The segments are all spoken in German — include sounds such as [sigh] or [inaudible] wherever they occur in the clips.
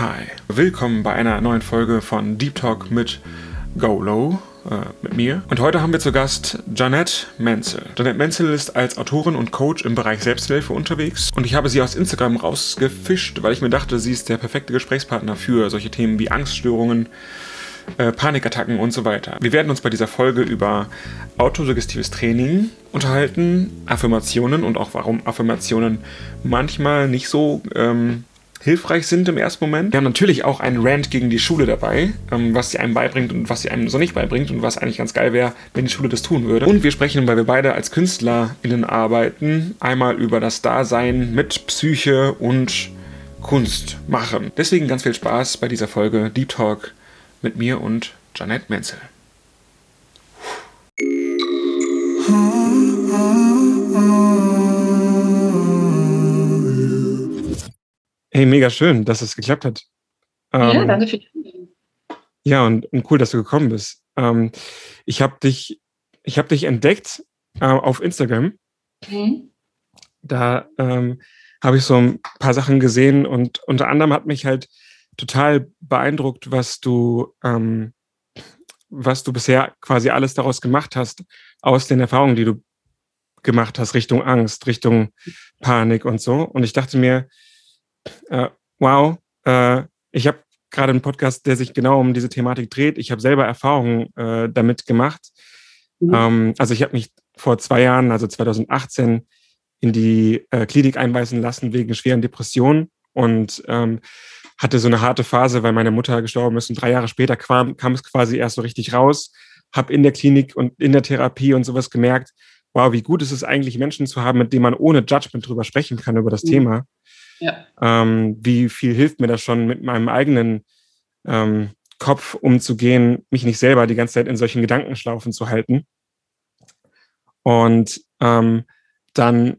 Hi, willkommen bei einer neuen Folge von Deep Talk mit Go Low, äh, mit mir. Und heute haben wir zu Gast Janette Menzel. Janette Menzel ist als Autorin und Coach im Bereich Selbsthilfe unterwegs und ich habe sie aus Instagram rausgefischt, weil ich mir dachte, sie ist der perfekte Gesprächspartner für solche Themen wie Angststörungen, äh, Panikattacken und so weiter. Wir werden uns bei dieser Folge über autosuggestives Training unterhalten, Affirmationen und auch warum Affirmationen manchmal nicht so ähm, hilfreich sind im ersten Moment. Wir haben natürlich auch einen Rant gegen die Schule dabei, ähm, was sie einem beibringt und was sie einem so nicht beibringt und was eigentlich ganz geil wäre, wenn die Schule das tun würde. Und wir sprechen, weil wir beide als KünstlerInnen arbeiten, einmal über das Dasein mit Psyche und Kunst machen. Deswegen ganz viel Spaß bei dieser Folge Deep Talk mit mir und Janet Menzel. Hey, mega schön, dass es geklappt hat. Ähm, ja, danke für die Ja, und, und, cool, dass du gekommen bist. Ähm, ich habe dich, ich hab dich entdeckt äh, auf Instagram. Mhm. Da ähm, habe ich so ein paar Sachen gesehen und unter anderem hat mich halt total beeindruckt, was du, ähm, was du bisher quasi alles daraus gemacht hast, aus den Erfahrungen, die du gemacht hast, Richtung Angst, Richtung Panik und so. Und ich dachte mir, äh, wow, äh, ich habe gerade einen Podcast, der sich genau um diese Thematik dreht. Ich habe selber Erfahrungen äh, damit gemacht. Mhm. Ähm, also ich habe mich vor zwei Jahren, also 2018, in die äh, Klinik einweisen lassen wegen schweren Depressionen und ähm, hatte so eine harte Phase, weil meine Mutter gestorben ist und drei Jahre später kam, kam es quasi erst so richtig raus. Habe in der Klinik und in der Therapie und sowas gemerkt, wow, wie gut ist es eigentlich, Menschen zu haben, mit denen man ohne Judgment drüber sprechen kann über das mhm. Thema. Ja. Ähm, wie viel hilft mir das schon, mit meinem eigenen ähm, Kopf umzugehen, mich nicht selber die ganze Zeit in solchen Gedankenschlaufen zu halten. Und ähm, dann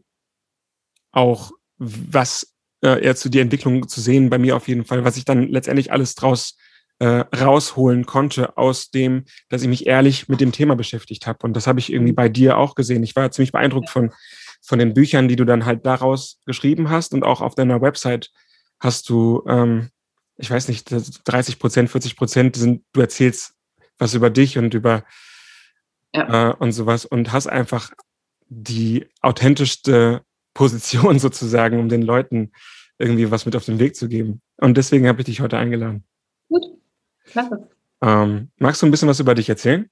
auch, was äh, eher zu die Entwicklung zu sehen, bei mir auf jeden Fall, was ich dann letztendlich alles draus äh, rausholen konnte aus dem, dass ich mich ehrlich mit dem Thema beschäftigt habe. Und das habe ich irgendwie mhm. bei dir auch gesehen. Ich war ziemlich beeindruckt von, von den Büchern, die du dann halt daraus geschrieben hast. Und auch auf deiner Website hast du, ähm, ich weiß nicht, 30 Prozent, 40 Prozent sind, du erzählst was über dich und über ja. äh, und sowas und hast einfach die authentischste Position [laughs] sozusagen, um den Leuten irgendwie was mit auf den Weg zu geben. Und deswegen habe ich dich heute eingeladen. Gut, klasse. Ähm, magst du ein bisschen was über dich erzählen?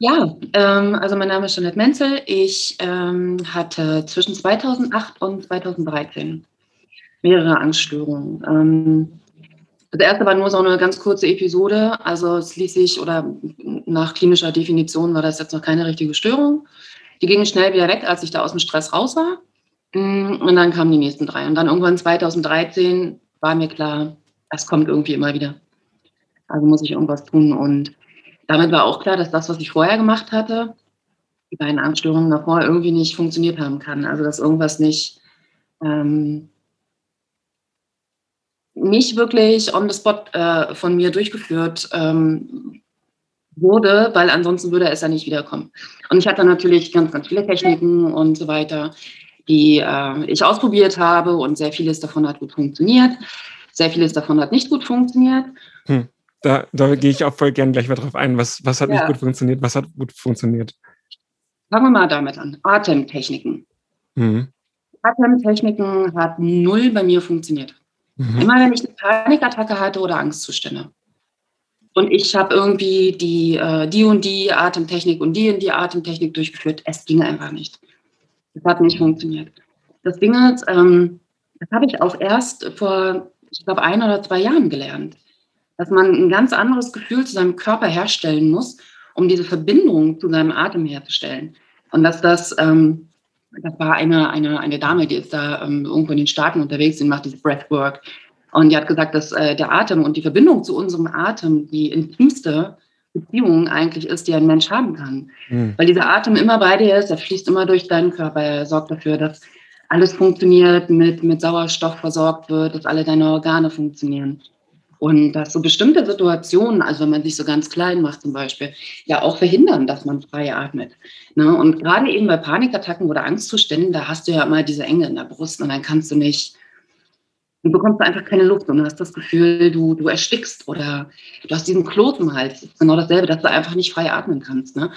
Ja, ähm, also mein Name ist Jeanette Menzel. Ich ähm, hatte zwischen 2008 und 2013 mehrere Angststörungen. Ähm, das erste war nur so eine ganz kurze Episode. Also es ließ sich, oder nach klinischer Definition war das jetzt noch keine richtige Störung. Die ging schnell wieder weg, als ich da aus dem Stress raus war. Mm, und dann kamen die nächsten drei. Und dann irgendwann 2013 war mir klar, das kommt irgendwie immer wieder. Also muss ich irgendwas tun. Und damit war auch klar, dass das, was ich vorher gemacht hatte, die beiden Angststörungen davor irgendwie nicht funktioniert haben kann. Also dass irgendwas nicht, ähm, nicht wirklich on the spot äh, von mir durchgeführt ähm, wurde, weil ansonsten würde es ja nicht wiederkommen. Und ich hatte natürlich ganz, ganz viele Techniken und so weiter, die äh, ich ausprobiert habe und sehr vieles davon hat gut funktioniert. Sehr vieles davon hat nicht gut funktioniert. Hm. Da, da gehe ich auch voll gern gleich mal drauf ein. Was, was hat ja. nicht gut funktioniert? Was hat gut funktioniert? Fangen wir mal damit an. Atemtechniken. Mhm. Atemtechniken hat null bei mir funktioniert. Mhm. Immer wenn ich eine Panikattacke hatte oder Angstzustände. Und ich habe irgendwie die, äh, die und die Atemtechnik und die und die Atemtechnik durchgeführt. Es ging einfach nicht. Das hat nicht funktioniert. Das Ding ist, ähm, das habe ich auch erst vor, ich glaube, ein oder zwei Jahren gelernt dass man ein ganz anderes Gefühl zu seinem Körper herstellen muss, um diese Verbindung zu seinem Atem herzustellen. Und dass das, ähm, das war eine, eine, eine Dame, die ist da ähm, irgendwo in den Staaten unterwegs und macht dieses Breathwork. Und die hat gesagt, dass äh, der Atem und die Verbindung zu unserem Atem die intimste Beziehung eigentlich ist, die ein Mensch haben kann. Mhm. Weil dieser Atem immer bei dir ist, er fließt immer durch deinen Körper, er sorgt dafür, dass alles funktioniert, mit, mit Sauerstoff versorgt wird, dass alle deine Organe funktionieren. Und dass so bestimmte Situationen, also wenn man sich so ganz klein macht zum Beispiel, ja auch verhindern, dass man frei atmet. Ne? Und gerade eben bei Panikattacken oder Angstzuständen, da hast du ja immer diese Enge in der Brust und dann kannst du nicht, du bekommst einfach keine Luft und hast das Gefühl, du, du erstickst oder du hast diesen Kloß im Hals. Das ist genau dasselbe, dass du einfach nicht frei atmen kannst. Ne?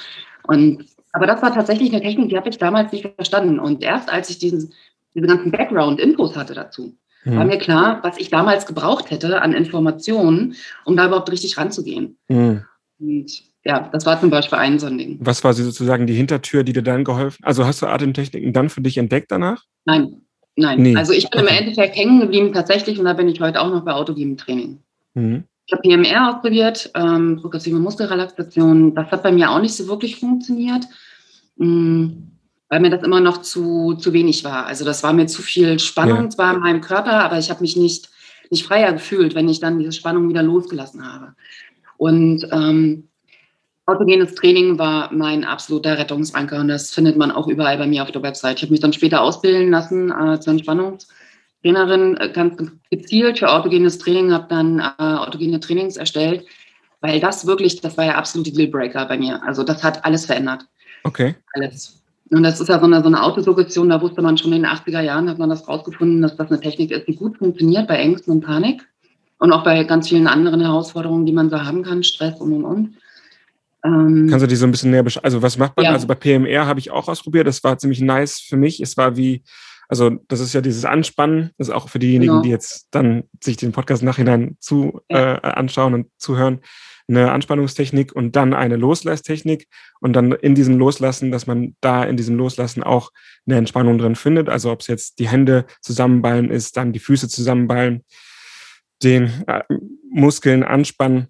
Und, aber das war tatsächlich eine Technik, die habe ich damals nicht verstanden. Und erst als ich diesen, diese ganzen Background-Infos hatte dazu, mhm. war mir klar, was ich damals gebraucht hätte an Informationen, um da überhaupt richtig ranzugehen. Mhm. Und ja, das war zum Beispiel ein so ein Ding. Was war sozusagen die Hintertür, die dir dann geholfen? Also hast du Atemtechniken dann für dich entdeckt danach? Nein, nein. Nee. Also ich bin okay. im Endeffekt hängen geblieben tatsächlich und da bin ich heute auch noch bei autogenem Training. Mhm. Ich habe PMR ausprobiert, ähm, progressive Muskelrelaxation. Das hat bei mir auch nicht so wirklich funktioniert, mh, mm, weil mir das immer noch zu, zu wenig war. Also das war mir zu viel Spannung ja. zwar in meinem Körper, aber ich habe mich nicht, nicht freier gefühlt, wenn ich dann diese Spannung wieder losgelassen habe. Und ähm, autogenes Training war mein absoluter Rettungsanker und das findet man auch überall bei mir auf der Website. Ich habe mich dann später ausbilden lassen äh, zur Entspannungstrainerin, äh, ganz gezielt für autogenes Training, habe dann äh, autogene Trainings erstellt, weil das wirklich, das war ja absolute Dealbreaker bei mir. Also das hat alles verändert. Okay. Alles. Und das ist ja so eine, so eine Autosuggestion, da wusste man schon in den 80er Jahren, hat man das rausgefunden, dass das eine Technik ist, die gut funktioniert bei Ängsten und Panik und auch bei ganz vielen anderen Herausforderungen, die man so haben kann, Stress und und und. Ähm, Kannst du die so ein bisschen näher beschreiben? Also was macht man? Ja. Also bei PMR habe ich auch ausprobiert. Das war ziemlich nice für mich. Es war wie, also das ist ja dieses Anspannen. Das ist auch für diejenigen, genau. die jetzt dann sich den Podcast nachhinein zu ja. äh, anschauen und zuhören. Eine Anspannungstechnik und dann eine Loslasstechnik und dann in diesem Loslassen, dass man da in diesem Loslassen auch eine Entspannung drin findet. Also ob es jetzt die Hände zusammenballen ist, dann die Füße zusammenballen, den äh, Muskeln anspannen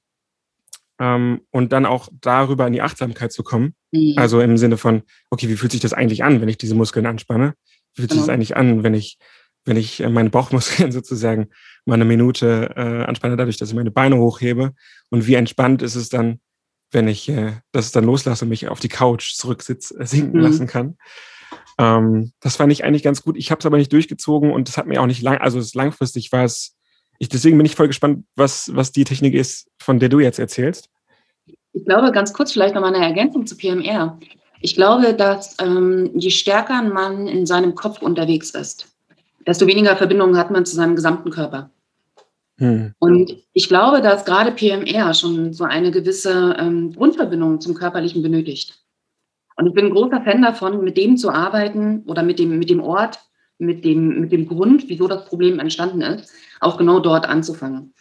ähm, und dann auch darüber in die Achtsamkeit zu kommen. Mhm. Also im Sinne von, okay, wie fühlt sich das eigentlich an, wenn ich diese Muskeln anspanne? Wie fühlt genau. sich das eigentlich an, wenn ich, wenn ich äh, meine Bauchmuskeln [laughs] sozusagen mal eine Minute äh, anspanne, dadurch, dass ich meine Beine hochhebe? Und wie entspannt ist es dann, wenn ich äh, das dann loslasse und mich auf die Couch zurücksitz, äh, sinken mhm. lassen kann? Ähm, das fand ich eigentlich ganz gut. Ich habe es aber nicht durchgezogen und das hat mir auch nicht lang, also es langfristig war es ich, deswegen bin ich voll gespannt, was, was die Technik ist, von der du jetzt erzählst. Ich glaube, ganz kurz vielleicht nochmal eine Ergänzung zu PMR. Ich glaube, dass ähm, je stärker Mann in seinem Kopf unterwegs ist, desto weniger Verbindungen hat man zu seinem gesamten Körper. Hm. Und ich glaube, dass gerade PMR schon so eine gewisse ähm, Grundverbindung zum Körperlichen benötigt. Und ich bin ein großer Fan davon, mit dem zu arbeiten oder mit dem, mit dem Ort, mit dem, mit dem Grund, wieso das Problem entstanden ist, auch genau dort anzufangen.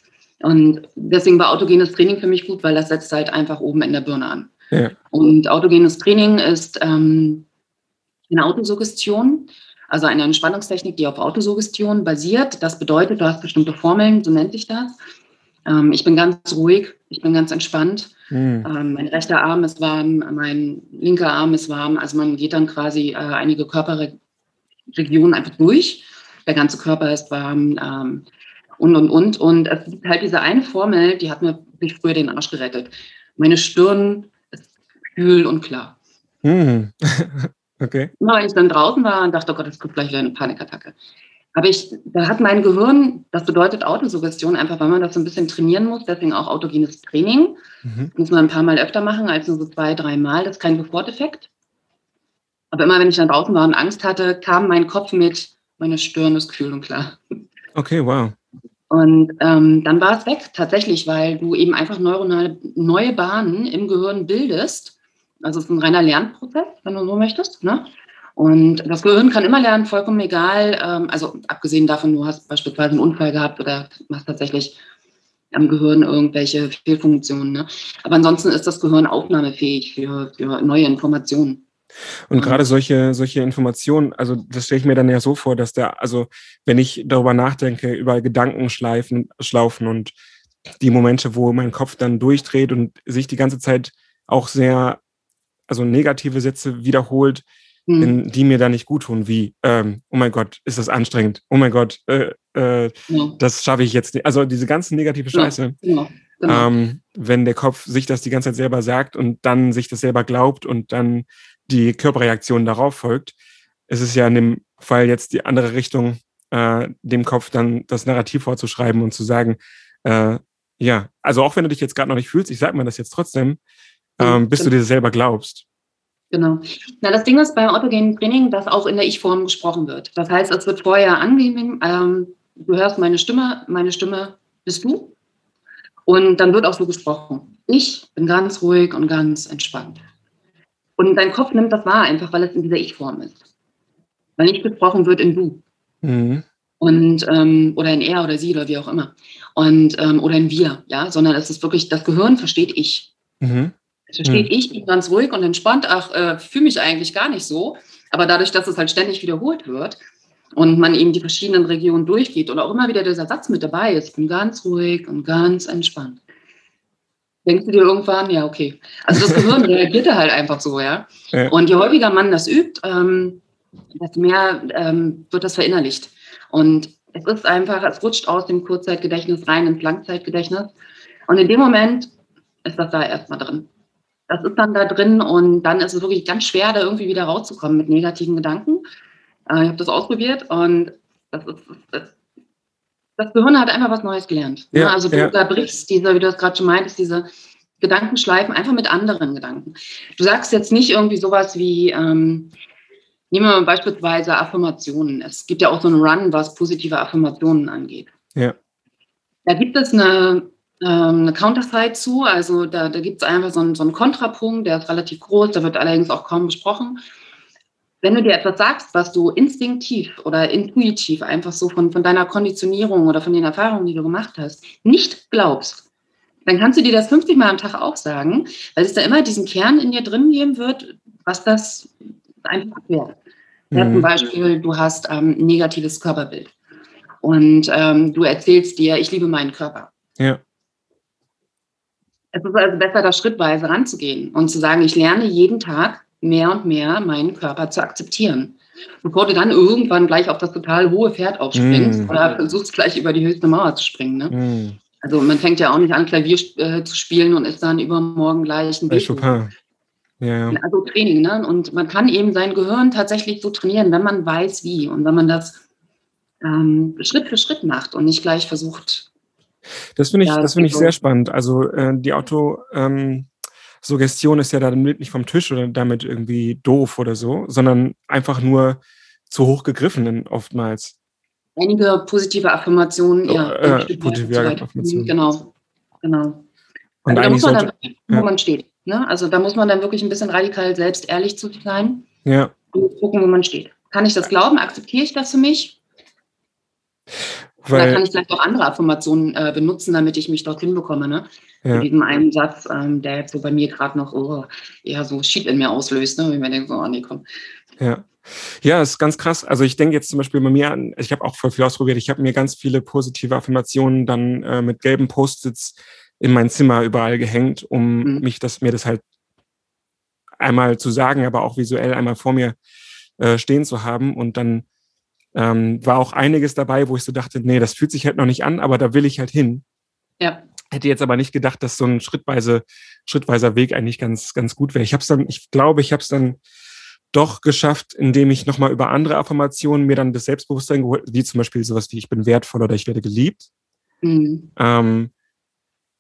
Und deswegen war autogenes Training für mich gut, weil das setzt halt einfach oben in der Birne an. Ja. Und autogenes Training ist ähm, eine Autosuggestion, also eine Entspannungstechnik, die auf Autosuggestion basiert. Das bedeutet, du hast bestimmte Formeln, so nennt sich das. Ähm, ich bin ganz ruhig, ich bin ganz entspannt. Mhm. Ähm, mein rechter Arm ist warm, mein linker Arm ist warm. Also man geht dann quasi äh, einige Körper, Region einfach durch. Der ganze Körper ist warm ähm, und, und, und. Und es gibt halt diese eine Formel, die hat mir wirklich früher den Arsch gerettet. Meine Stirn ist kühl und klar. Hm. [laughs] okay. Immer wenn ich dann draußen war und dachte, oh Gott, es kommt gleich wieder eine Panikattacke. Aber ich, da hat mein Gehirn, das bedeutet Autosuggestion, einfach weil man das so ein bisschen trainieren muss, deswegen auch autogenes Training. Mhm. Muss man ein paar Mal öfter machen, als nur so zwei, drei Mal. Das ist kein Soforteffekt. Aber immer wenn ich dann draußen war und Angst hatte, kam mein Kopf mit, meine Stirn ist kühl und klar. Okay, wow. Und ähm, dann war es weg, tatsächlich, weil du eben einfach neuronale neue Bahnen im Gehirn bildest. Also es ist ein reiner Lernprozess, wenn du so möchtest. Ne? Und das Gehirn kann immer lernen, vollkommen egal. Ähm, also abgesehen davon, du hast beispielsweise einen Unfall gehabt oder hast tatsächlich am Gehirn irgendwelche Fehlfunktionen. Ne? Aber ansonsten ist das Gehirn aufnahmefähig für, für neue Informationen. Und gerade solche, solche Informationen, also das stelle ich mir dann ja so vor, dass der, also wenn ich darüber nachdenke, über Gedankenschleifen, Schlaufen und die Momente, wo mein Kopf dann durchdreht und sich die ganze Zeit auch sehr, also negative Sätze wiederholt, mhm. in, die mir da nicht gut tun, wie, ähm, oh mein Gott, ist das anstrengend, oh mein Gott, äh, äh, ja. das schaffe ich jetzt nicht. Also diese ganzen negative Scheiße. Ja, genau. Genau. Ähm, wenn der Kopf sich das die ganze Zeit selber sagt und dann sich das selber glaubt und dann die Körperreaktion darauf folgt. Es ist ja in dem Fall jetzt die andere Richtung, äh, dem Kopf dann das Narrativ vorzuschreiben und zu sagen, äh, ja, also auch wenn du dich jetzt gerade noch nicht fühlst, ich sage mir das jetzt trotzdem, ähm, bis du dir selber glaubst. Genau. Na, das Ding ist beim autogenen Training, dass auch in der Ich-Form gesprochen wird. Das heißt, es wird vorher angegeben, ähm, du hörst meine Stimme, meine Stimme bist du. Und dann wird auch so gesprochen. Ich bin ganz ruhig und ganz entspannt. Und dein Kopf nimmt das wahr, einfach weil es in dieser Ich-Form ist. Weil nicht gesprochen wird in du. Mhm. Und, ähm, oder in er oder sie oder wie auch immer. Und, ähm, oder in wir, ja, sondern es ist wirklich, das Gehirn versteht ich. Mhm. Es versteht mhm. ich, bin ganz ruhig und entspannt, ach, äh, fühle mich eigentlich gar nicht so. Aber dadurch, dass es halt ständig wiederholt wird, und man eben die verschiedenen Regionen durchgeht oder auch immer wieder dieser Satz mit dabei ist, bin ganz ruhig und ganz entspannt. Denkst du dir irgendwann, ja, okay. Also das Gehirn [laughs] reagiert da halt einfach so, ja? ja? Und je häufiger man das übt, ähm, desto mehr ähm, wird das verinnerlicht. Und es ist einfach, es rutscht aus dem Kurzzeitgedächtnis rein ins Langzeitgedächtnis. Und in dem Moment ist das da erstmal drin. Das ist dann da drin und dann ist es wirklich ganz schwer, da irgendwie wieder rauszukommen mit negativen Gedanken. Äh, ich habe das ausprobiert und das, ist, das, das Gehirn hat einfach was Neues gelernt. Ja, also du ja. brichst diese, wie du das gerade schon meintest, diese Gedankenschleifen einfach mit anderen Gedanken. Du sagst jetzt nicht irgendwie sowas wie, ähm, nehmen wir mal beispielsweise Affirmationen. Es gibt ja auch so einen Run, was positive Affirmationen angeht. Ja. Da gibt es eine, ähm, eine Counterside zu, also da, da gibt es einfach so einen, so einen Kontrapunkt, der ist relativ groß, der wird allerdings auch kaum besprochen wenn du dir etwas sagst, was du instinktiv oder intuitiv einfach so von, von deiner Konditionierung oder von den Erfahrungen, die du gemacht hast, nicht glaubst, dann kannst du dir das 50 Mal am Tag auch sagen, weil es da immer diesen Kern in dir drin geben wird, was das einfach wäre. Ja, mhm. Zum Beispiel, du hast ähm, ein negatives Körperbild und ähm, du erzählst dir, ich liebe meinen Körper. Ja. Es ist also besser, da schrittweise ranzugehen und zu sagen, ich lerne jeden Tag mehr und mehr meinen Körper zu akzeptieren. Bevor du dann irgendwann gleich auf das total hohe Pferd aufspringst mm. oder versuchst gleich über die höchste Mauer zu springen. Ne? Mm. Also man fängt ja auch nicht an, Klavier äh, zu spielen und ist dann übermorgen gleich ein Bei Chopin. Ja, ja. Also Training, ne? Und man kann eben sein Gehirn tatsächlich so trainieren, wenn man weiß, wie und wenn man das ähm, Schritt für Schritt macht und nicht gleich versucht. Das finde ich, ja, das finde ich sehr spannend. Also äh, die Auto, ähm, Suggestion ist ja damit nicht vom Tisch oder damit irgendwie doof oder so, sondern einfach nur zu hoch gegriffen oftmals. Einige positive Affirmationen, ja. Äh, positive Affirmationen. Genau, genau. Und also da muss man sollte, dann, wo ja. man steht. Ne? Also da muss man dann wirklich ein bisschen radikal selbst ehrlich zu sein ja. und gucken, wo man steht. Kann ich das glauben? Akzeptiere ich das für mich? Weil, Oder kann ich vielleicht auch andere Affirmationen äh, benutzen, damit ich mich dorthin bekomme. Ne? Ja. Mit diesem einen Satz, ähm, der jetzt so bei mir gerade noch oh, eher so Schied in mir auslöst, ne? wenn ich mir denke, so, oh nee, komm. Ja. Ja, ist ganz krass. Also ich denke jetzt zum Beispiel bei mir an, ich habe auch voll viel ausprobiert. Ich habe mir ganz viele positive Affirmationen dann äh, mit gelben Post-its in mein Zimmer überall gehängt, um mhm. mich das, mir das halt einmal zu sagen, aber auch visuell einmal vor mir äh, stehen zu haben. Und dann ähm, war auch einiges dabei, wo ich so dachte, nee, das fühlt sich halt noch nicht an, aber da will ich halt hin. Ja. Hätte jetzt aber nicht gedacht, dass so ein schrittweise, schrittweiser Weg eigentlich ganz, ganz gut wäre. Ich habe es dann, ich glaube, ich habe es dann doch geschafft, indem ich nochmal über andere Affirmationen mir dann das Selbstbewusstsein geholt, wie zum Beispiel sowas wie ich bin wertvoll oder ich werde geliebt. Mhm. Ähm,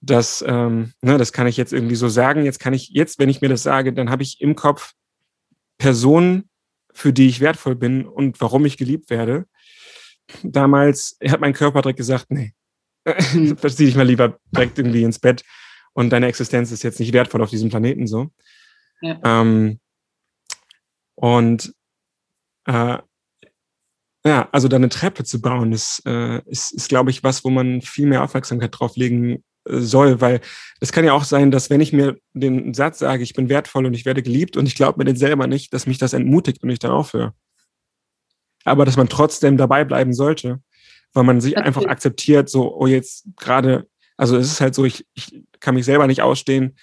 das, ähm, ne, das kann ich jetzt irgendwie so sagen. Jetzt kann ich, jetzt, wenn ich mir das sage, dann habe ich im Kopf Personen, für die ich wertvoll bin und warum ich geliebt werde. Damals hat mein Körper direkt gesagt, nee, [laughs] verzieh dich mal lieber direkt irgendwie ins Bett und deine Existenz ist jetzt nicht wertvoll auf diesem Planeten so. Ja. Ähm, und äh, ja, also da eine Treppe zu bauen, ist, äh, ist, ist glaube ich, was, wo man viel mehr Aufmerksamkeit drauf legen soll, weil es kann ja auch sein, dass wenn ich mir den Satz sage, ich bin wertvoll und ich werde geliebt und ich glaube mir den selber nicht, dass mich das entmutigt und ich dann aufhöre. Aber dass man trotzdem dabei bleiben sollte, weil man sich einfach akzeptiert, so, oh jetzt gerade, also es ist halt so, ich, ich kann mich selber nicht ausstehen.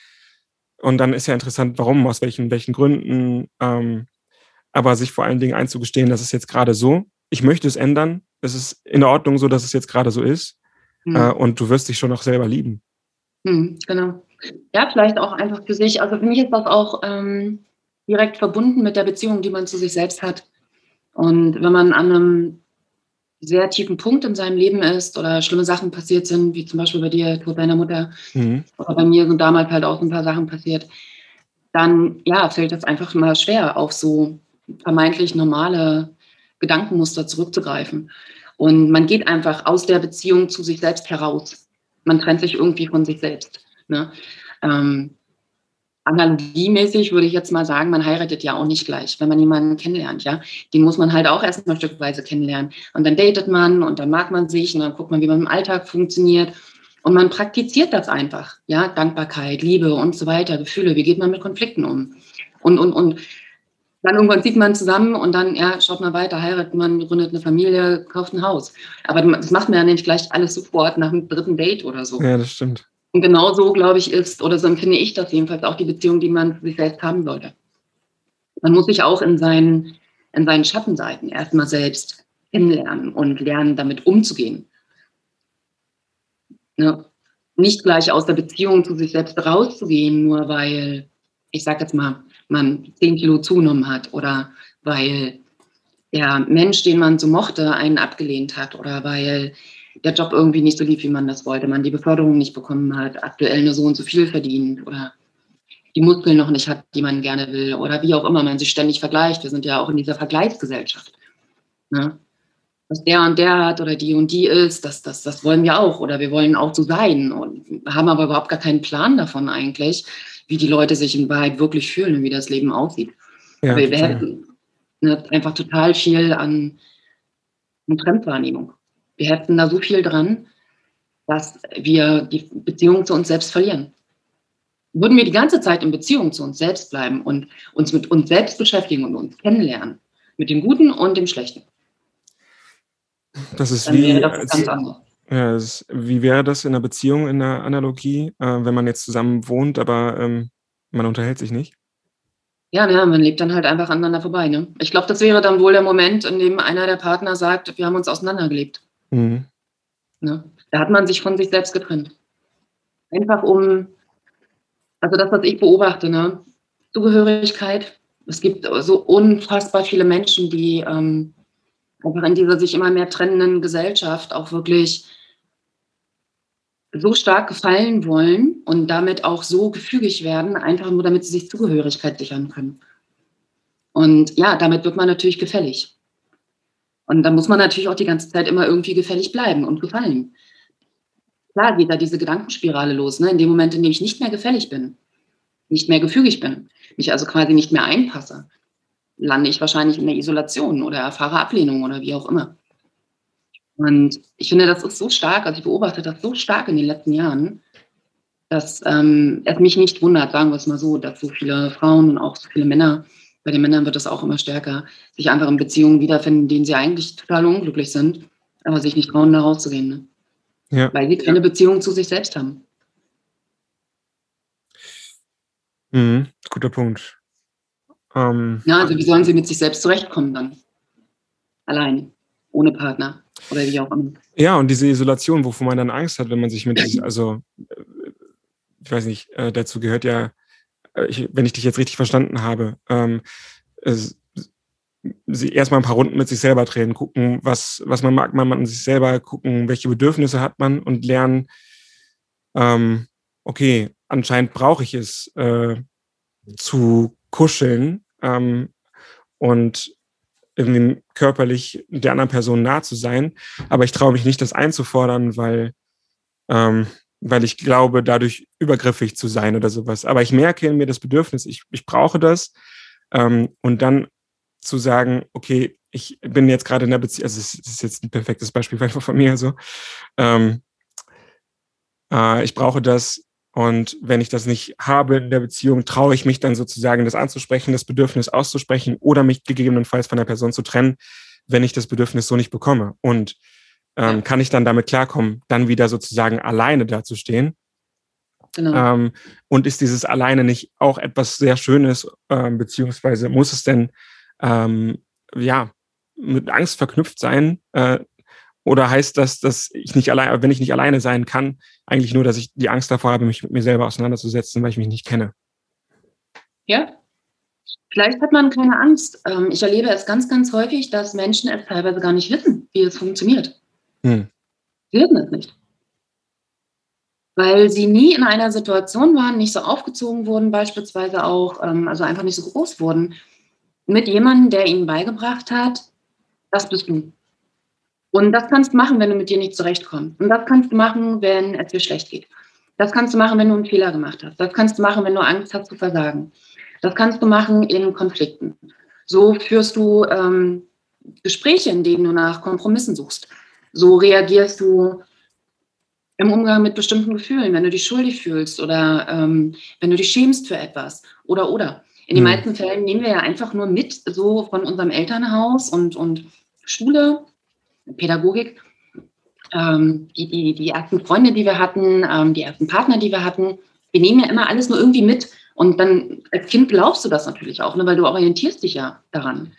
Und dann ist ja interessant, warum, aus welchen, welchen Gründen, ähm, aber sich vor allen Dingen einzugestehen, dass es jetzt gerade so, ich möchte es ändern, es ist in der Ordnung so, dass es jetzt gerade so ist Mhm. Äh, und du wirst dich schon noch selber lieben. Mhm, genau. Ja, vielleicht auch einfach für sich. Also für mich ist das auch ähm, direkt verbunden mit der Beziehung, die man zu sich selbst hat. Und wenn man an einem sehr tiefen Punkt in seinem Leben ist oder schlimme Sachen passiert sind, wie zum Beispiel bei dir, Tod deiner Mutter, mhm. oder bei mir sind damals halt auch ein paar Sachen passiert, dann ja, fällt es einfach mal schwer, auf so vermeintlich normale Gedankenmuster zurückzugreifen. Und man geht einfach aus der Beziehung zu sich selbst heraus. Man trennt sich irgendwie von sich selbst. Ne? Ähm, analogiemäßig würde ich jetzt mal sagen, man heiratet ja auch nicht gleich, wenn man jemanden kennenlernt, ja. Den muss man halt auch erstmal stückweise kennenlernen. Und dann datet man und dann mag man sich und dann guckt man, wie man im Alltag funktioniert. Und man praktiziert das einfach, ja. Dankbarkeit, Liebe und so weiter, Gefühle, wie geht man mit Konflikten um? Und, und, und dann irgendwann zieht man zusammen und dann, ja, schaut man weiter, heiratet man, gründet eine Familie, kauft ein Haus. Aber das macht man ja nicht gleich alles sofort nach dem dritten Date oder so. Ja, das stimmt. Und genau so, glaube ich, ist, oder so empfinde ich das jedenfalls, auch die Beziehung, die man sich selbst haben sollte. Man muss sich auch in seinen, in seinen Schattenseiten erstmal selbst kennenlernen und lernen, damit umzugehen. Ne? Nicht gleich aus der Beziehung zu sich selbst rauszugehen, nur weil, ich sage jetzt mal, man 10 Kilo zugenommen hat oder weil der Mensch, den man so mochte, einen abgelehnt hat oder weil der Job irgendwie nicht so lief, wie man das wollte, man die Beförderung nicht bekommen hat, aktuell nur so und so viel verdient oder die Muskeln noch nicht hat, die man gerne will oder wie auch immer man sich ständig vergleicht. Wir sind ja auch in dieser Vergleichsgesellschaft. Ne? Was der und der hat oder die und die ist, das, das, das wollen wir auch oder wir wollen auch so sein und haben aber überhaupt gar keinen Plan davon eigentlich, wie die Leute sich in Wahrheit wirklich fühlen und wie das Leben aussieht. Ja, aber wir hätten ne, einfach total viel an, an Fremdwahrnehmung. Wir hätten da so viel dran, dass wir die Beziehung zu uns selbst verlieren. Würden wir die ganze Zeit in Beziehung zu uns selbst bleiben und uns mit uns selbst beschäftigen und uns kennenlernen, mit dem Guten und dem Schlechten. Das ist Dann wie, das ganz anders. Ja, ist, wie wäre das in einer Beziehung, in der Analogie, äh, wenn man jetzt zusammen wohnt, aber ähm, man unterhält sich nicht? Ja, ja, man lebt dann halt einfach aneinander vorbei. Ne? Ich glaube, das wäre dann wohl der Moment, in dem einer der Partner sagt, wir haben uns auseinandergelebt. Mhm. Ne? Da hat man sich von sich selbst getrennt. Einfach um, also das, was ich beobachte, ne? Zugehörigkeit. Es gibt so unfassbar viele Menschen, die ähm, einfach in dieser sich immer mehr trennenden Gesellschaft auch wirklich so stark gefallen wollen und damit auch so gefügig werden, einfach nur damit sie sich Zugehörigkeit sichern können. Und ja, damit wird man natürlich gefällig. Und da muss man natürlich auch die ganze Zeit immer irgendwie gefällig bleiben und gefallen. Klar geht da diese Gedankenspirale los, ne? in dem Moment, in dem ich nicht mehr gefällig bin, nicht mehr gefügig bin, mich also quasi nicht mehr einpasse, lande ich wahrscheinlich in der Isolation oder erfahre Ablehnung oder wie auch immer. Und ich finde, das ist so stark, also ich beobachte das so stark in den letzten Jahren, dass ähm, es mich nicht wundert, sagen wir es mal so, dass so viele Frauen und auch so viele Männer, bei den Männern wird das auch immer stärker, sich einfach in Beziehungen wiederfinden, in denen sie eigentlich total unglücklich sind, aber sich nicht trauen, da rauszugehen. Ne? Ja. Weil sie keine Beziehung zu sich selbst haben. Mhm, guter Punkt. Ähm, ja, also wie sollen sie mit sich selbst zurechtkommen dann? Allein, ohne Partner oder wie auch immer. Ja, und diese Isolation, wovon man dann Angst hat, wenn man sich mit, also ich weiß nicht, äh, dazu gehört ja, äh, ich, wenn ich dich jetzt richtig verstanden habe, ähm, es, sie erstmal ein paar Runden mit sich selber drehen, gucken, was, was man mag, man an sich selber gucken, welche Bedürfnisse hat man und lernen, ähm, okay, anscheinend brauche ich es äh, zu kuscheln ähm, und irgendwie körperlich der anderen Person nah zu sein. Aber ich traue mich nicht, das einzufordern, weil, ähm, weil ich glaube, dadurch übergriffig zu sein oder sowas. Aber ich merke in mir das Bedürfnis, ich, ich brauche das. Ähm, und dann zu sagen, okay, ich bin jetzt gerade in der Beziehung, also es ist jetzt ein perfektes Beispiel [laughs] von mir so. Ähm, äh, ich brauche das, und wenn ich das nicht habe in der Beziehung, traue ich mich dann sozusagen, das anzusprechen, das Bedürfnis auszusprechen oder mich gegebenenfalls von der Person zu trennen, wenn ich das Bedürfnis so nicht bekomme. Und ähm, ja. kann ich dann damit klarkommen, dann wieder sozusagen alleine dazustehen? Genau. Ähm, und ist dieses alleine nicht auch etwas sehr Schönes, ähm, beziehungsweise muss es denn ähm, ja mit Angst verknüpft sein, äh, oder heißt das, dass ich nicht allein, wenn ich nicht alleine sein kann, eigentlich nur, dass ich die Angst davor habe, mich mit mir selber auseinanderzusetzen, weil ich mich nicht kenne? Ja. Vielleicht hat man keine Angst. Ähm, ich erlebe es ganz, ganz häufig, dass Menschen es teilweise gar nicht wissen, wie es funktioniert. Hm. Sie wissen es nicht. Weil sie nie in einer Situation waren, nicht so aufgezogen wurden, beispielsweise auch, ähm, also einfach nicht so groß wurden, mit jemandem, der ihnen beigebracht hat, das bist du. Und das kannst du machen, wenn du mit dir nicht zurechtkommst. Und das kannst du machen, wenn es dir schlecht geht. Das kannst du machen, wenn du einen Fehler gemacht hast. Das kannst du machen, wenn du Angst hast zu versagen. Das kannst du machen in Konflikten. So führst du ähm, Gespräche, in denen du nach Kompromissen suchst. So reagierst du im Umgang mit bestimmten Gefühlen, wenn du dich schuldig fühlst oder ähm, wenn du dich schämst für etwas oder oder. In den mhm. meisten Fällen nehmen wir ja einfach nur mit, so von unserem Elternhaus und, und Schule, Pädagogik, ähm, die, die, die ersten Freunde, die wir hatten, ähm, die ersten Partner, die wir hatten. Wir nehmen ja immer alles nur irgendwie mit. Und dann als Kind glaubst du das natürlich auch, ne, weil du orientierst dich ja daran.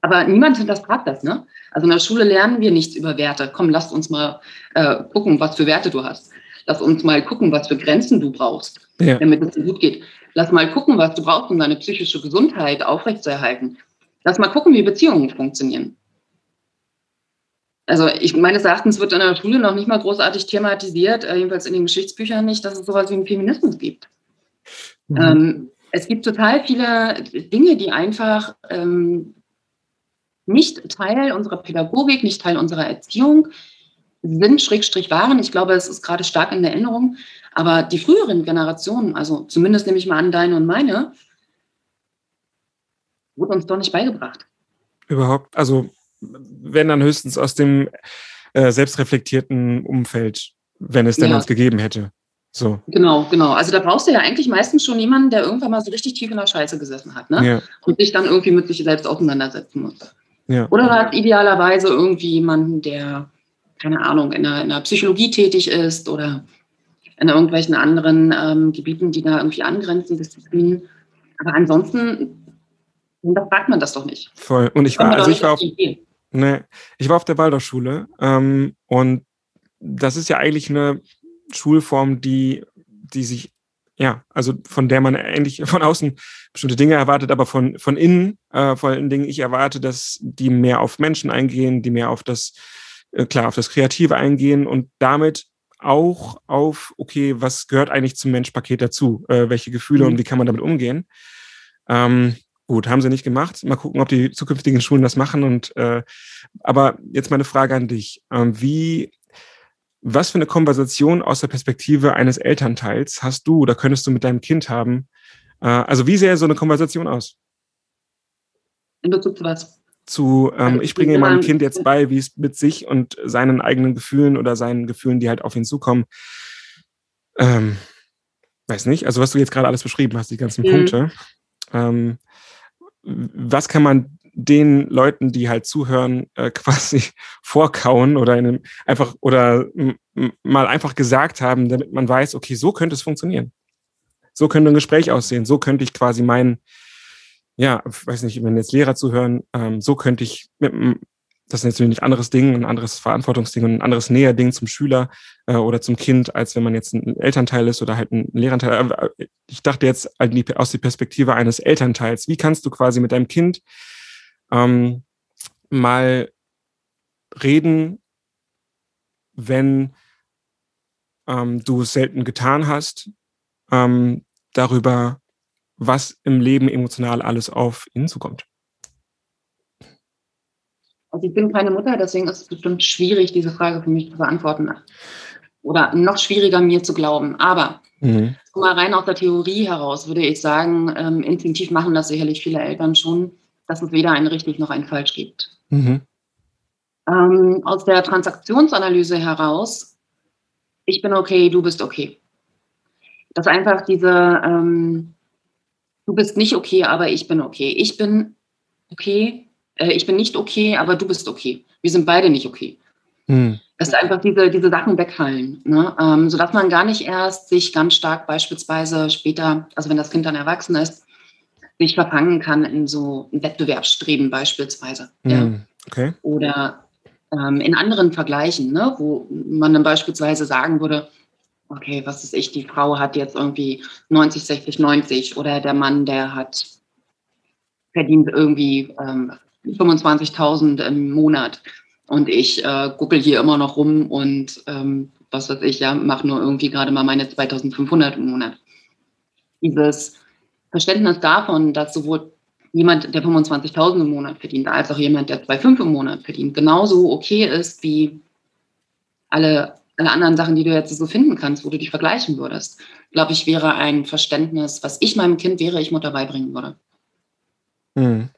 Aber niemand hinterfragt das, ne? Also in der Schule lernen wir nichts über Werte. Komm, lass uns mal äh, gucken, was für Werte du hast. Lass uns mal gucken, was für Grenzen du brauchst, ja. damit es dir gut geht. Lass mal gucken, was du brauchst, um deine psychische Gesundheit aufrechtzuerhalten. Lass mal gucken, wie Beziehungen funktionieren. Also ich meines Erachtens wird in der Schule noch nicht mal großartig thematisiert, äh, jedenfalls in den Geschichtsbüchern nicht, dass es sowas wie einen Feminismus gibt. Mhm. Ähm, es gibt total viele Dinge, die einfach ähm, nicht Teil unserer Pädagogik, nicht Teil unserer Erziehung sind, Schrägstrich waren. Ich glaube, es ist gerade stark in der Erinnerung. Aber die früheren Generationen, also zumindest nehme ich mal an deine und meine, wurde uns doch nicht beigebracht. Überhaupt, also wenn dann höchstens aus dem äh, selbstreflektierten Umfeld, wenn es denn ja. uns gegeben hätte. So. Genau, genau. Also da brauchst du ja eigentlich meistens schon jemanden, der irgendwann mal so richtig tief in der Scheiße gesessen hat, ne? Ja. Und sich dann irgendwie mit sich selbst auseinandersetzen muss. Ja. Oder du hast idealerweise irgendwie jemanden, der, keine Ahnung, in der, in der Psychologie tätig ist oder in irgendwelchen anderen ähm, Gebieten, die da irgendwie angrenzen, Disziplinen. Aber ansonsten da fragt man das doch nicht. Voll. Und ich war, also ich war auf, ne, ich war auf der Waldorfschule ähm, und das ist ja eigentlich eine Schulform, die, die sich, ja, also von der man eigentlich [laughs] von außen bestimmte Dinge erwartet, aber von, von innen, äh, vor allen Dingen, ich erwarte, dass die mehr auf Menschen eingehen, die mehr auf das, äh, klar, auf das Kreative eingehen und damit auch auf, okay, was gehört eigentlich zum Menschpaket dazu? Äh, welche Gefühle mhm. und wie kann man damit umgehen? Ähm, Gut, haben sie nicht gemacht. Mal gucken, ob die zukünftigen Schulen das machen. Und äh, aber jetzt meine Frage an dich: ähm, Wie, was für eine Konversation aus der Perspektive eines Elternteils hast du oder könntest du mit deinem Kind haben? Äh, also wie sähe so eine Konversation aus? In Bezug zu was? Zu, ähm, also, ich bringe meinem Kind jetzt bei, wie es mit sich und seinen eigenen Gefühlen oder seinen Gefühlen, die halt auf ihn zukommen. Ähm, weiß nicht, also was du jetzt gerade alles beschrieben hast, die ganzen mhm. Punkte. Ähm, was kann man den Leuten, die halt zuhören, äh, [laughs] quasi vorkauen oder einem einfach oder mal einfach gesagt haben, damit man weiß, okay, so könnte es funktionieren. So könnte ein Gespräch aussehen. So könnte ich quasi meinen, ja, weiß nicht, wenn jetzt Lehrer zuhören, ähm, so könnte ich mit, das ist natürlich ein anderes Ding, ein anderes Verantwortungsding und ein anderes Näherding zum Schüler äh, oder zum Kind, als wenn man jetzt ein Elternteil ist oder halt ein Lehranteil. Äh, ich dachte jetzt aus der Perspektive eines Elternteils. Wie kannst du quasi mit deinem Kind ähm, mal reden, wenn ähm, du es selten getan hast, ähm, darüber, was im Leben emotional alles auf ihn zukommt? Also ich bin keine Mutter, deswegen ist es bestimmt schwierig, diese Frage für mich zu beantworten. Oder noch schwieriger, mir zu glauben. Aber mhm. mal rein aus der Theorie heraus würde ich sagen, ähm, instinktiv machen das sicherlich viele Eltern schon, dass es weder ein richtig noch ein falsch gibt. Mhm. Ähm, aus der Transaktionsanalyse heraus, ich bin okay, du bist okay. Das ist einfach diese, ähm, du bist nicht okay, aber ich bin okay. Ich bin okay, äh, ich bin nicht okay, aber du bist okay. Wir sind beide nicht okay. Hm. Dass einfach diese, diese Sachen wegfallen, ne? ähm, sodass man gar nicht erst sich ganz stark beispielsweise später, also wenn das Kind dann erwachsen ist, sich verfangen kann in so Wettbewerbsstreben beispielsweise. Hm. Ja? Okay. Oder ähm, in anderen Vergleichen, ne? wo man dann beispielsweise sagen würde, okay, was ist ich, die Frau hat jetzt irgendwie 90, 60, 90 oder der Mann, der hat verdient irgendwie ähm, 25.000 im Monat. Und ich äh, guckel hier immer noch rum und ähm, was weiß ich, ja, mache nur irgendwie gerade mal meine 2500 im Monat. Dieses Verständnis davon, dass sowohl jemand, der 25.000 im Monat verdient, als auch jemand, der 2,5 im Monat verdient, genauso okay ist wie alle, alle anderen Sachen, die du jetzt so finden kannst, wo du dich vergleichen würdest, glaube ich, wäre ein Verständnis, was ich meinem Kind wäre, ich Mutter beibringen würde. Mhm.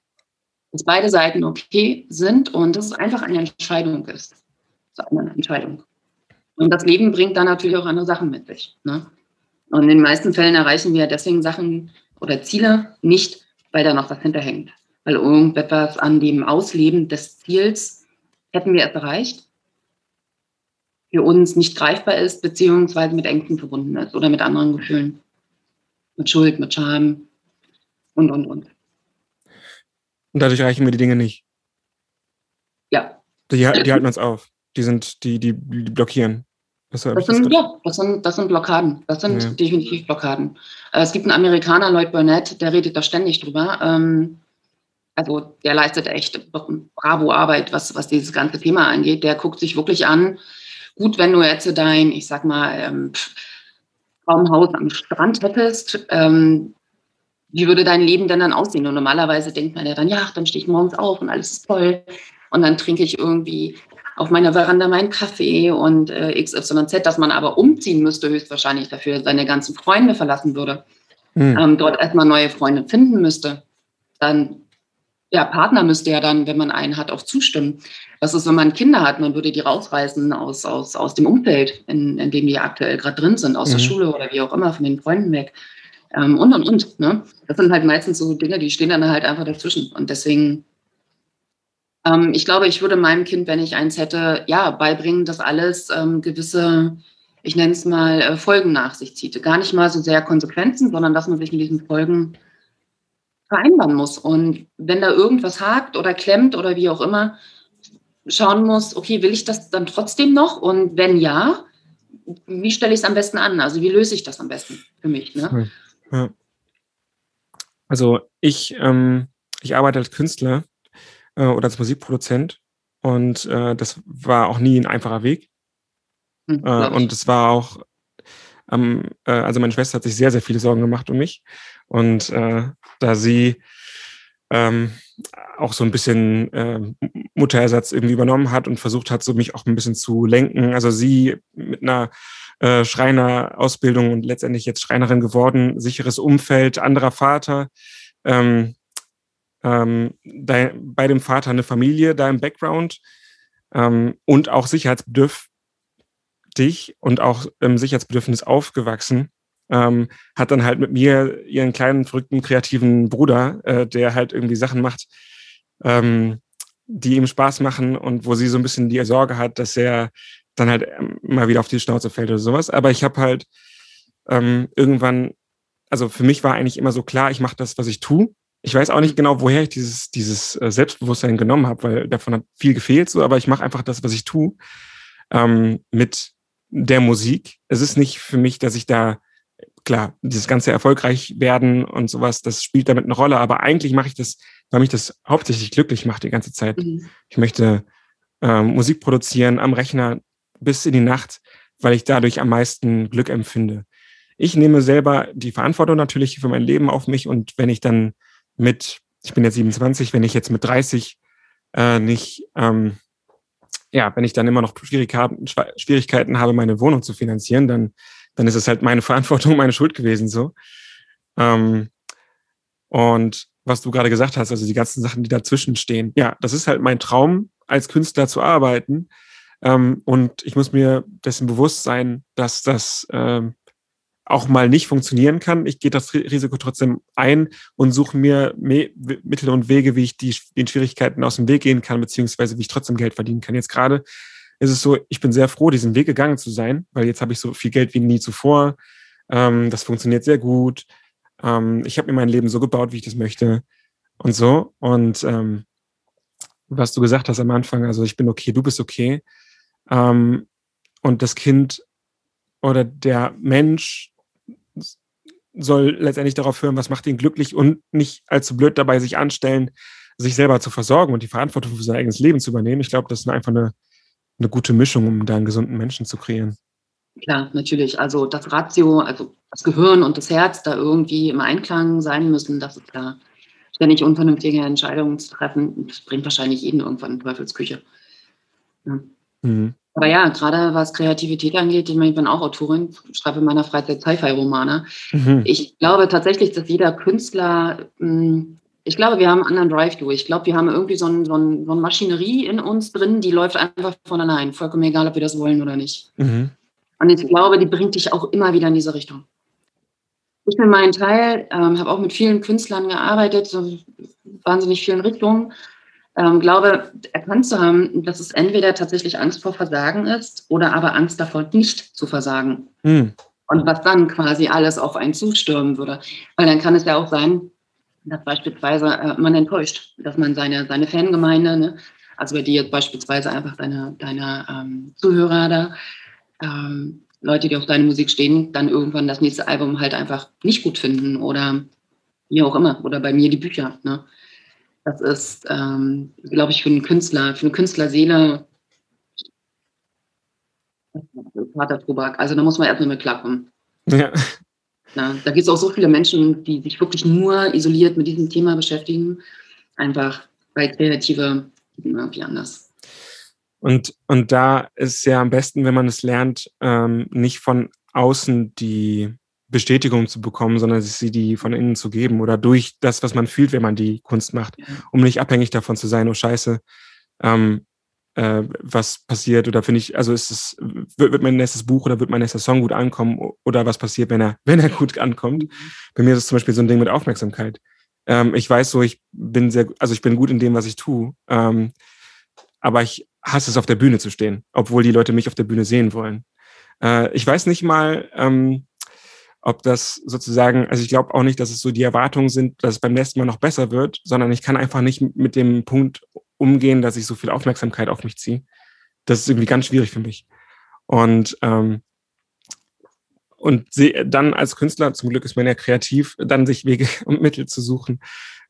Dass beide Seiten okay sind und dass es einfach eine Entscheidung ist. Ist eine Entscheidung. Und das Leben bringt dann natürlich auch andere Sachen mit sich. Ne? Und in den meisten Fällen erreichen wir deswegen Sachen oder Ziele nicht, weil da noch was hinterhängt. Weil irgendetwas an dem Ausleben des Ziels hätten wir es erreicht, für uns nicht greifbar ist, beziehungsweise mit Ängsten verbunden ist oder mit anderen Gefühlen. Mit Schuld, mit Scham und, und, und. Und dadurch erreichen wir die Dinge nicht. Ja. Die, die [laughs] halten uns auf. Die sind, die, die, die blockieren. Das, das sind, ja, das sind, das sind Blockaden. Das sind ja. definitiv Blockaden. Äh, es gibt einen Amerikaner, Lloyd Burnett, der redet da ständig drüber. Ähm, also der leistet echt bravo Arbeit, was, was dieses ganze Thema angeht. Der guckt sich wirklich an, gut, wenn du jetzt dein, ich sag mal, ähm, Traumhaus am Strand hättest, ähm, wie würde dein Leben denn dann aussehen? Und normalerweise denkt man ja dann, ja, dann stehe ich morgens auf und alles ist toll. Und dann trinke ich irgendwie auf meiner Veranda meinen Kaffee und äh, XYZ, dass man aber umziehen müsste, höchstwahrscheinlich dafür seine ganzen Freunde verlassen würde. Mhm. Ähm, dort erstmal neue Freunde finden müsste. Dann, ja, Partner müsste ja dann, wenn man einen hat, auch zustimmen. Was ist, wenn man Kinder hat? Man würde die rausreißen aus, aus, aus dem Umfeld, in, in dem die aktuell gerade drin sind, aus mhm. der Schule oder wie auch immer, von den Freunden weg. Ähm, und, und, und. Ne? Das sind halt meistens so Dinge, die stehen dann halt einfach dazwischen. Und deswegen, ähm, ich glaube, ich würde meinem Kind, wenn ich eins hätte, ja, beibringen, dass alles ähm, gewisse, ich nenne es mal, äh, Folgen nach sich zieht. Gar nicht mal so sehr Konsequenzen, sondern dass man sich mit diesen Folgen vereinbaren muss. Und wenn da irgendwas hakt oder klemmt oder wie auch immer, schauen muss, okay, will ich das dann trotzdem noch? Und wenn ja, wie stelle ich es am besten an? Also wie löse ich das am besten für mich? Ne? Ja. Also ich, ähm, ich arbeite als Künstler äh, oder als Musikproduzent und äh, das war auch nie ein einfacher Weg. Hm, äh, und es war auch, ähm, also meine Schwester hat sich sehr, sehr viele Sorgen gemacht um mich. Und äh, da sie ähm, auch so ein bisschen äh, Mutterersatz irgendwie übernommen hat und versucht hat, so mich auch ein bisschen zu lenken. Also sie mit einer äh, Schreinerausbildung und letztendlich jetzt Schreinerin geworden, sicheres Umfeld, anderer Vater, ähm, ähm, da, bei dem Vater eine Familie da im Background ähm, und auch sicherheitsbedürftig und auch im Sicherheitsbedürfnis aufgewachsen. Ähm, hat dann halt mit mir ihren kleinen, verrückten, kreativen Bruder, äh, der halt irgendwie Sachen macht, ähm, die ihm Spaß machen und wo sie so ein bisschen die Sorge hat, dass er dann halt mal wieder auf die Schnauze fällt oder sowas. Aber ich habe halt ähm, irgendwann, also für mich war eigentlich immer so klar, ich mache das, was ich tue. Ich weiß auch nicht genau, woher ich dieses, dieses äh, Selbstbewusstsein genommen habe, weil davon hat viel gefehlt, so, aber ich mache einfach das, was ich tue, ähm, mit der Musik. Es ist nicht für mich, dass ich da, klar, dieses ganze erfolgreich werden und sowas, das spielt damit eine Rolle, aber eigentlich mache ich das, weil mich das hauptsächlich glücklich macht die ganze Zeit. Mhm. Ich möchte ähm, Musik produzieren am Rechner, bis in die Nacht, weil ich dadurch am meisten Glück empfinde. Ich nehme selber die Verantwortung natürlich für mein Leben auf mich und wenn ich dann mit, ich bin jetzt 27, wenn ich jetzt mit 30 äh, nicht, ähm, ja, wenn ich dann immer noch Schwierigkeiten habe, meine Wohnung zu finanzieren, dann, dann ist es halt meine [laughs] Verantwortung, meine Schuld gewesen so. Ähm, und was du gerade gesagt hast, also die ganzen Sachen, die dazwischen stehen, ja, das ist halt mein Traum, als Künstler zu arbeiten, ähm, und ich muss mir dessen bewusst sein, dass das ähm, auch mal nicht funktionieren kann. Ich gehe das Risiko trotzdem ein und suche mir Me Mittel und Wege, wie ich die, den Schwierigkeiten aus dem Weg gehen kann, beziehungsweise wie ich trotzdem Geld verdienen kann. Jetzt gerade ist es so, ich bin sehr froh, diesen Weg gegangen zu sein, weil jetzt habe ich so viel Geld wie nie zuvor. Ähm, das funktioniert sehr gut. Ähm, ich habe mir mein Leben so gebaut, wie ich das möchte und so. Und ähm, was du gesagt hast am Anfang, also ich bin okay, du bist okay. Ähm, und das Kind oder der Mensch soll letztendlich darauf hören, was macht ihn glücklich und nicht allzu blöd dabei sich anstellen, sich selber zu versorgen und die Verantwortung für sein eigenes Leben zu übernehmen. Ich glaube, das ist einfach eine, eine gute Mischung, um da einen gesunden Menschen zu kreieren. Klar, natürlich. Also das Ratio, also das Gehirn und das Herz da irgendwie im Einklang sein müssen, das ist klar. ständig unvernünftige Entscheidungen zu treffen, das bringt wahrscheinlich jeden irgendwann in Teufelsküche. Ja. Mhm. Aber ja, gerade was Kreativität angeht, ich, meine, ich bin auch Autorin, schreibe in meiner Freizeit Sci-Fi-Romane. Mhm. Ich glaube tatsächlich, dass jeder Künstler, hm, ich glaube, wir haben einen anderen Drive-Do. Ich glaube, wir haben irgendwie so, ein, so, ein, so eine Maschinerie in uns drin, die läuft einfach von allein. Vollkommen egal, ob wir das wollen oder nicht. Mhm. Und ich glaube, die bringt dich auch immer wieder in diese Richtung. Ich für meinen Teil ähm, habe auch mit vielen Künstlern gearbeitet, so wahnsinnig vielen Richtungen ähm, glaube, erkannt zu haben, dass es entweder tatsächlich Angst vor Versagen ist oder aber Angst davor, nicht zu versagen. Hm. Und was dann quasi alles auf einen zustürmen würde. Weil dann kann es ja auch sein, dass beispielsweise äh, man enttäuscht, dass man seine, seine Fangemeinde, ne, also bei dir jetzt beispielsweise einfach deine, deine ähm, Zuhörer da, ähm, Leute, die auf deine Musik stehen, dann irgendwann das nächste Album halt einfach nicht gut finden oder wie auch immer. Oder bei mir die Bücher. Ne? Das ist, ähm, glaube ich, für einen Künstler, für eine Künstlerseele Vater Tobak. Also da muss man erstmal mit klarkommen. Ja. ja da gibt es auch so viele Menschen, die sich wirklich nur isoliert mit diesem Thema beschäftigen. Einfach weil Kreative irgendwie anders. Und, und da ist es ja am besten, wenn man es lernt, ähm, nicht von außen die Bestätigung zu bekommen, sondern sie die von innen zu geben oder durch das, was man fühlt, wenn man die Kunst macht, um nicht abhängig davon zu sein, oh Scheiße, ähm, äh, was passiert oder finde ich, also ist es, wird, wird mein nächstes Buch oder wird mein nächster Song gut ankommen oder was passiert, wenn er, [laughs] wenn er gut ankommt. Bei mir ist es zum Beispiel so ein Ding mit Aufmerksamkeit. Ähm, ich weiß so, ich bin sehr, also ich bin gut in dem, was ich tue, ähm, aber ich hasse es, auf der Bühne zu stehen, obwohl die Leute mich auf der Bühne sehen wollen. Äh, ich weiß nicht mal, ähm, ob das sozusagen, also ich glaube auch nicht, dass es so die Erwartungen sind, dass es beim nächsten Mal noch besser wird, sondern ich kann einfach nicht mit dem Punkt umgehen, dass ich so viel Aufmerksamkeit auf mich ziehe. Das ist irgendwie ganz schwierig für mich. Und ähm, und dann als Künstler, zum Glück ist man ja kreativ, dann sich Wege [laughs] und Mittel zu suchen,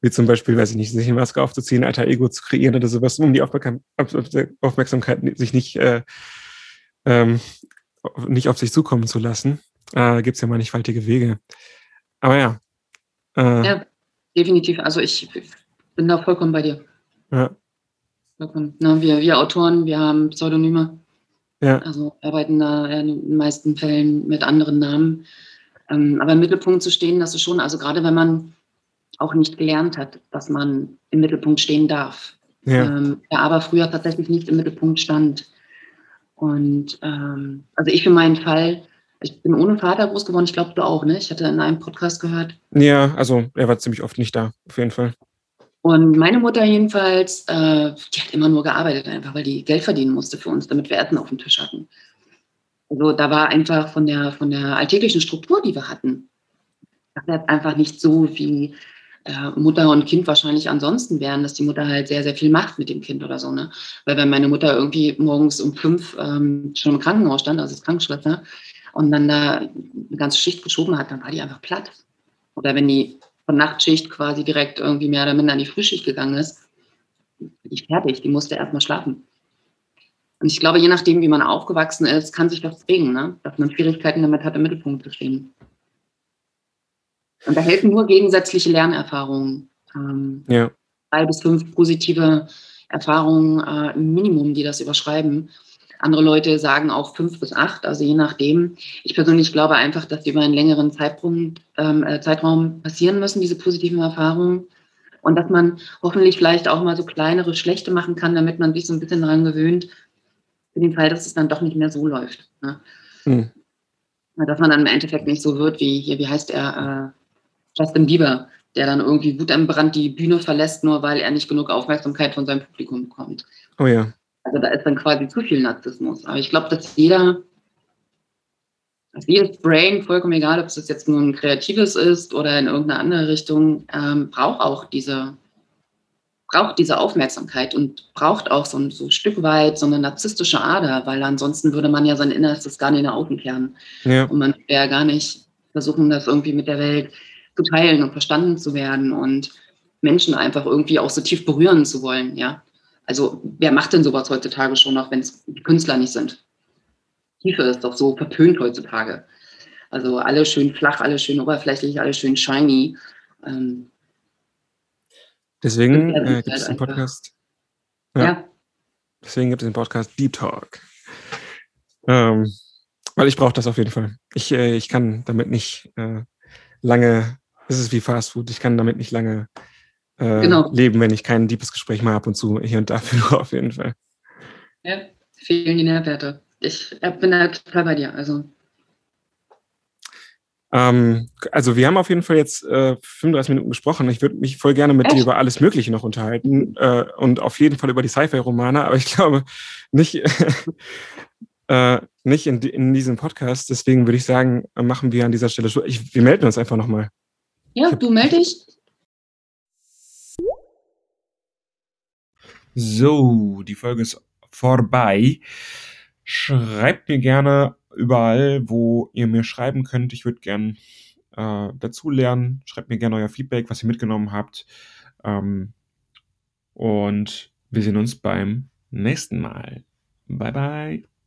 wie zum Beispiel, weiß ich nicht, sich eine Maske aufzuziehen, alter Ego zu kreieren oder sowas, um die Aufmerksamkeit sich nicht, äh, ähm, nicht auf sich zukommen zu lassen äh, gibt es ja mannigfaltige Wege. Aber ja. Äh, ja, definitiv. Also ich bin da vollkommen bei dir. Ja. Vollkommen. Na, wir, wir Autoren, wir haben Pseudonyme. Ja. Also arbeiten da in den meisten Fällen mit anderen Namen. Ähm, aber im Mittelpunkt zu stehen, das ist schon, also gerade wenn man auch nicht gelernt hat, dass man im Mittelpunkt stehen darf. Ja. Ähm, ja aber früher tatsächlich nicht im Mittelpunkt stand. Und ähm, also ich für meinen Fall ich bin ohne Vater groß geworden. Ich glaube, du auch, ne? Ich hatte in einem Podcast gehört. Ja, also er war ziemlich oft nicht da, auf jeden Fall. Und meine Mutter jedenfalls, äh, die hat immer nur gearbeitet, einfach weil die Geld verdienen musste für uns, damit wir Essen auf dem Tisch hatten. Also da war einfach von der, von der alltäglichen Struktur, die wir hatten, das einfach nicht so, wie äh, Mutter und Kind wahrscheinlich ansonsten wären, dass die Mutter halt sehr, sehr viel macht mit dem Kind oder so. Ne? Weil wenn meine Mutter irgendwie morgens um fünf ähm, schon im Krankenhaus stand, also als Krankenschwester, und dann da eine ganze Schicht geschoben hat, dann war die einfach platt. Oder wenn die von Nachtschicht quasi direkt irgendwie mehr oder minder an die Frühschicht gegangen ist, die fertig, die musste erstmal schlafen. Und ich glaube, je nachdem, wie man aufgewachsen ist, kann sich das zwingen, ne? dass man Schwierigkeiten damit hat, im Mittelpunkt zu stehen. Und da helfen nur gegensätzliche Lernerfahrungen. Ähm, ja. Drei bis fünf positive Erfahrungen äh, im Minimum, die das überschreiben. Andere Leute sagen auch fünf bis acht, also je nachdem. Ich persönlich glaube einfach, dass die über einen längeren Zeitpunkt, ähm, äh, Zeitraum passieren müssen, diese positiven Erfahrungen. Und dass man hoffentlich vielleicht auch mal so kleinere Schlechte machen kann, damit man sich so ein bisschen daran gewöhnt, für den Fall, dass es dann doch nicht mehr so läuft. Ne? Hm. Dass man dann im Endeffekt nicht so wird wie hier, wie heißt er, äh, Justin Bieber, der dann irgendwie wutentbrannt die Bühne verlässt, nur weil er nicht genug Aufmerksamkeit von seinem Publikum bekommt. Oh ja. Also da ist dann quasi zu viel Narzissmus. Aber ich glaube, dass jeder, dass jedes Brain, vollkommen egal, ob es jetzt nur ein kreatives ist oder in irgendeine andere Richtung, ähm, braucht auch diese, braucht diese Aufmerksamkeit und braucht auch so ein, so ein Stück weit so eine narzisstische Ader, weil ansonsten würde man ja sein Innerstes gar nicht nach außen kehren. Ja. Und man wäre gar nicht versuchen, das irgendwie mit der Welt zu teilen und verstanden zu werden und Menschen einfach irgendwie auch so tief berühren zu wollen, ja. Also wer macht denn sowas heutzutage schon noch, wenn es Künstler nicht sind? Tiefe ist doch so verpönt heutzutage. Also alle schön flach, alle schön oberflächlich, alle schön shiny. Ähm, Deswegen äh, gibt es den Podcast. Ja. ja. Deswegen gibt es den Podcast Deep Talk. Ähm, weil ich brauche das auf jeden Fall. Ich, äh, ich kann damit nicht äh, lange, es ist wie Fast Food, ich kann damit nicht lange äh, genau. leben, wenn ich kein deepes Gespräch mal ab und zu hier und da [laughs] führe, auf jeden Fall. Ja, fehlen die Nährwerte. Ich bin da total bei dir. Also ähm, also wir haben auf jeden Fall jetzt äh, 35 Minuten gesprochen. Ich würde mich voll gerne mit Echt? dir über alles Mögliche noch unterhalten äh, und auf jeden Fall über die Sci-Fi-Romane, aber ich glaube nicht, [laughs] äh, nicht in, in, diesem Podcast. Deswegen würde ich sagen, machen wir an dieser Stelle Schluss. Wir melden uns einfach nochmal. Ja, du melde dich. So, die Folge ist vorbei. Schreibt mir gerne überall, wo ihr mir schreiben könnt. Ich würde gern äh, dazu lernen. Schreibt mir gerne euer Feedback, was ihr mitgenommen habt. Ähm, und wir sehen uns beim nächsten Mal. Bye bye.